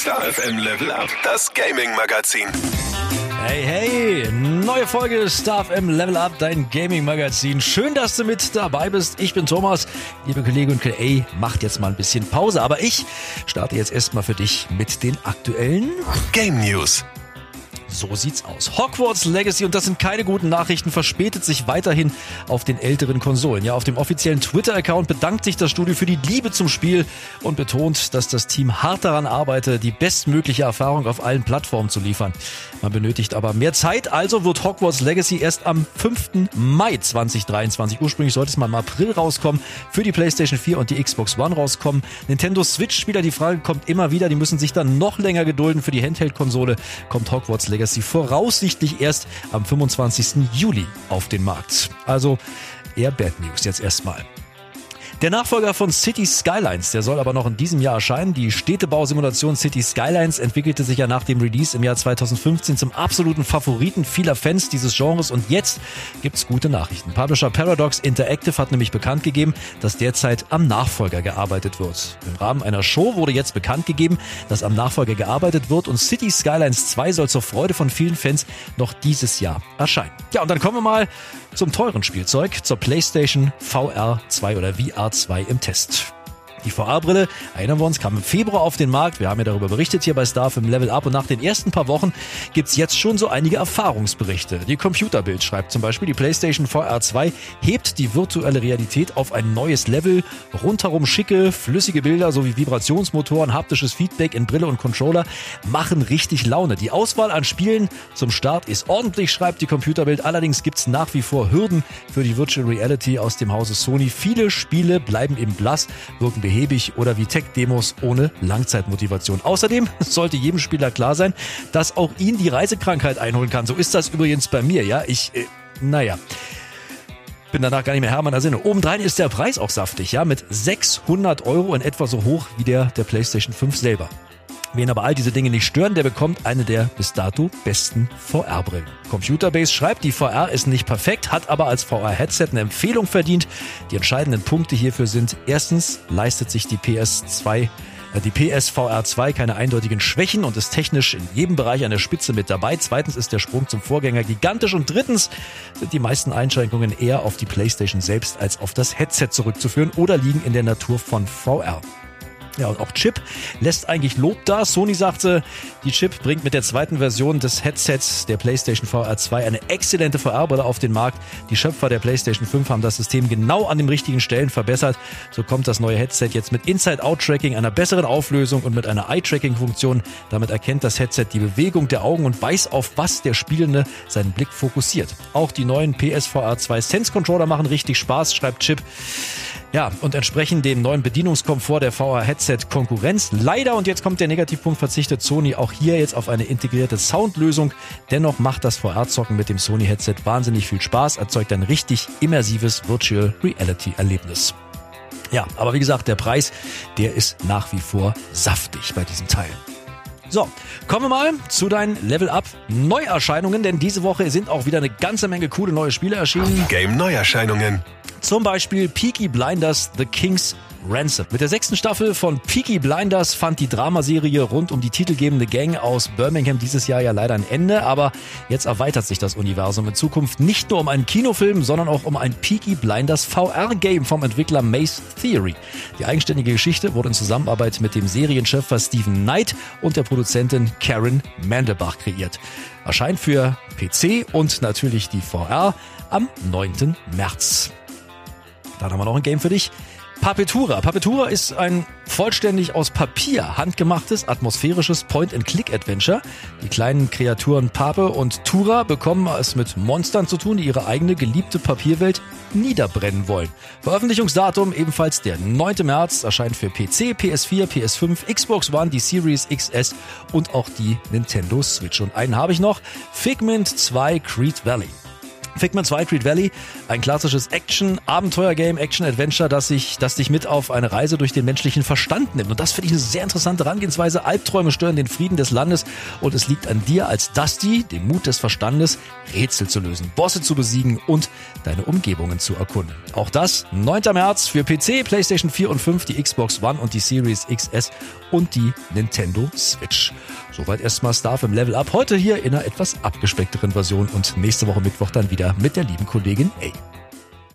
Star FM Level Up, das Gaming Magazin. Hey, hey, neue Folge Star FM Level Up, dein Gaming Magazin. Schön, dass du mit dabei bist. Ich bin Thomas. Liebe Kollege und KA, macht jetzt mal ein bisschen Pause, aber ich starte jetzt erstmal für dich mit den aktuellen Game News. So sieht's aus. Hogwarts Legacy, und das sind keine guten Nachrichten, verspätet sich weiterhin auf den älteren Konsolen. Ja, auf dem offiziellen Twitter-Account bedankt sich das Studio für die Liebe zum Spiel und betont, dass das Team hart daran arbeite, die bestmögliche Erfahrung auf allen Plattformen zu liefern. Man benötigt aber mehr Zeit, also wird Hogwarts Legacy erst am 5. Mai 2023, ursprünglich sollte es mal im April rauskommen, für die PlayStation 4 und die Xbox One rauskommen. Nintendo Switch-Spieler, die Frage kommt immer wieder, die müssen sich dann noch länger gedulden. Für die Handheld-Konsole kommt Hogwarts Legacy Legacy voraussichtlich erst am 25. Juli auf den Markt. Also eher Bad News jetzt erstmal. Der Nachfolger von City Skylines, der soll aber noch in diesem Jahr erscheinen. Die Städtebausimulation City Skylines entwickelte sich ja nach dem Release im Jahr 2015 zum absoluten Favoriten vieler Fans dieses Genres und jetzt gibt's gute Nachrichten. Publisher Paradox Interactive hat nämlich bekannt gegeben, dass derzeit am Nachfolger gearbeitet wird. Im Rahmen einer Show wurde jetzt bekannt gegeben, dass am Nachfolger gearbeitet wird und City Skylines 2 soll zur Freude von vielen Fans noch dieses Jahr erscheinen. Ja, und dann kommen wir mal zum teuren Spielzeug, zur PlayStation VR 2 oder VR 2 im Test. Die VR-Brille, erinnern wir uns, kam im Februar auf den Markt. Wir haben ja darüber berichtet hier bei Starf im Level Up und nach den ersten paar Wochen gibt's jetzt schon so einige Erfahrungsberichte. Die Computerbild schreibt zum Beispiel, die PlayStation VR 2 hebt die virtuelle Realität auf ein neues Level. Rundherum schicke, flüssige Bilder sowie Vibrationsmotoren, haptisches Feedback in Brille und Controller machen richtig Laune. Die Auswahl an Spielen zum Start ist ordentlich, schreibt die Computerbild. Allerdings gibt's nach wie vor Hürden für die Virtual Reality aus dem Hause Sony. Viele Spiele bleiben eben blass, wirken behäbig oder wie Tech-Demos ohne Langzeitmotivation. Außerdem sollte jedem Spieler klar sein, dass auch ihn die Reisekrankheit einholen kann. So ist das übrigens bei mir, ja. Ich, äh, naja bin danach gar nicht mehr Herr meiner Sinne. Obendrein ist der Preis auch saftig, ja, mit 600 Euro in etwa so hoch wie der der PlayStation 5 selber. Wen aber all diese Dinge nicht stören, der bekommt eine der bis dato besten VR-Brillen. Computerbase schreibt, die VR ist nicht perfekt, hat aber als VR-Headset eine Empfehlung verdient. Die entscheidenden Punkte hierfür sind, erstens leistet sich die PS2 äh, die PSVR 2 keine eindeutigen Schwächen und ist technisch in jedem Bereich an der Spitze mit dabei. Zweitens ist der Sprung zum Vorgänger gigantisch und drittens sind die meisten Einschränkungen eher auf die PlayStation selbst als auf das Headset zurückzuführen oder liegen in der Natur von VR. Ja, und auch Chip lässt eigentlich Lob da. Sony sagte, die Chip bringt mit der zweiten Version des Headsets der PlayStation VR 2 eine exzellente VR-Brille auf den Markt. Die Schöpfer der PlayStation 5 haben das System genau an den richtigen Stellen verbessert. So kommt das neue Headset jetzt mit Inside-Out-Tracking, einer besseren Auflösung und mit einer Eye-Tracking-Funktion. Damit erkennt das Headset die Bewegung der Augen und weiß, auf was der Spielende seinen Blick fokussiert. Auch die neuen PSVR 2 Sense-Controller machen richtig Spaß, schreibt Chip. Ja, und entsprechend dem neuen Bedienungskomfort der VR-Headset Konkurrenz. Leider, und jetzt kommt der Negativpunkt, verzichtet Sony auch hier jetzt auf eine integrierte Soundlösung. Dennoch macht das VR-Zocken mit dem Sony-Headset wahnsinnig viel Spaß, erzeugt ein richtig immersives Virtual Reality-Erlebnis. Ja, aber wie gesagt, der Preis, der ist nach wie vor saftig bei diesem Teil. So, kommen wir mal zu deinen Level Up Neuerscheinungen, denn diese Woche sind auch wieder eine ganze Menge coole neue Spiele erschienen. Game Neuerscheinungen. Zum Beispiel Peaky Blinders The King's Ransom. Mit der sechsten Staffel von Peaky Blinders fand die Dramaserie rund um die titelgebende Gang aus Birmingham dieses Jahr ja leider ein Ende, aber jetzt erweitert sich das Universum in Zukunft nicht nur um einen Kinofilm, sondern auch um ein Peaky Blinders VR-Game vom Entwickler Mace Theory. Die eigenständige Geschichte wurde in Zusammenarbeit mit dem Serienschöpfer Stephen Knight und der Produzentin Karen Mandelbach kreiert. Erscheint für PC und natürlich die VR am 9. März. Dann haben wir noch ein Game für dich. Papetura. Papetura ist ein vollständig aus Papier handgemachtes, atmosphärisches Point-and-Click-Adventure. Die kleinen Kreaturen Pape und Tura bekommen es mit Monstern zu tun, die ihre eigene geliebte Papierwelt niederbrennen wollen. Veröffentlichungsdatum ebenfalls der 9. März, erscheint für PC, PS4, PS5, Xbox One, die Series XS und auch die Nintendo Switch. Und einen habe ich noch, Figment 2 Creed Valley. Figment 2 Creed Valley, ein klassisches Action-Abenteuer-Game, Action-Adventure, das, das dich mit auf eine Reise durch den menschlichen Verstand nimmt. Und das finde ich eine sehr interessante Herangehensweise. Albträume stören den Frieden des Landes und es liegt an dir als Dusty, dem Mut des Verstandes, Rätsel zu lösen, Bosse zu besiegen und deine Umgebungen zu erkunden. Auch das 9. März für PC, PlayStation 4 und 5, die Xbox One und die Series XS und die Nintendo Switch. Soweit erstmal Star im Level Up. Heute hier in einer etwas abgespeckteren Version und nächste Woche Mittwoch dann mit der lieben Kollegin A.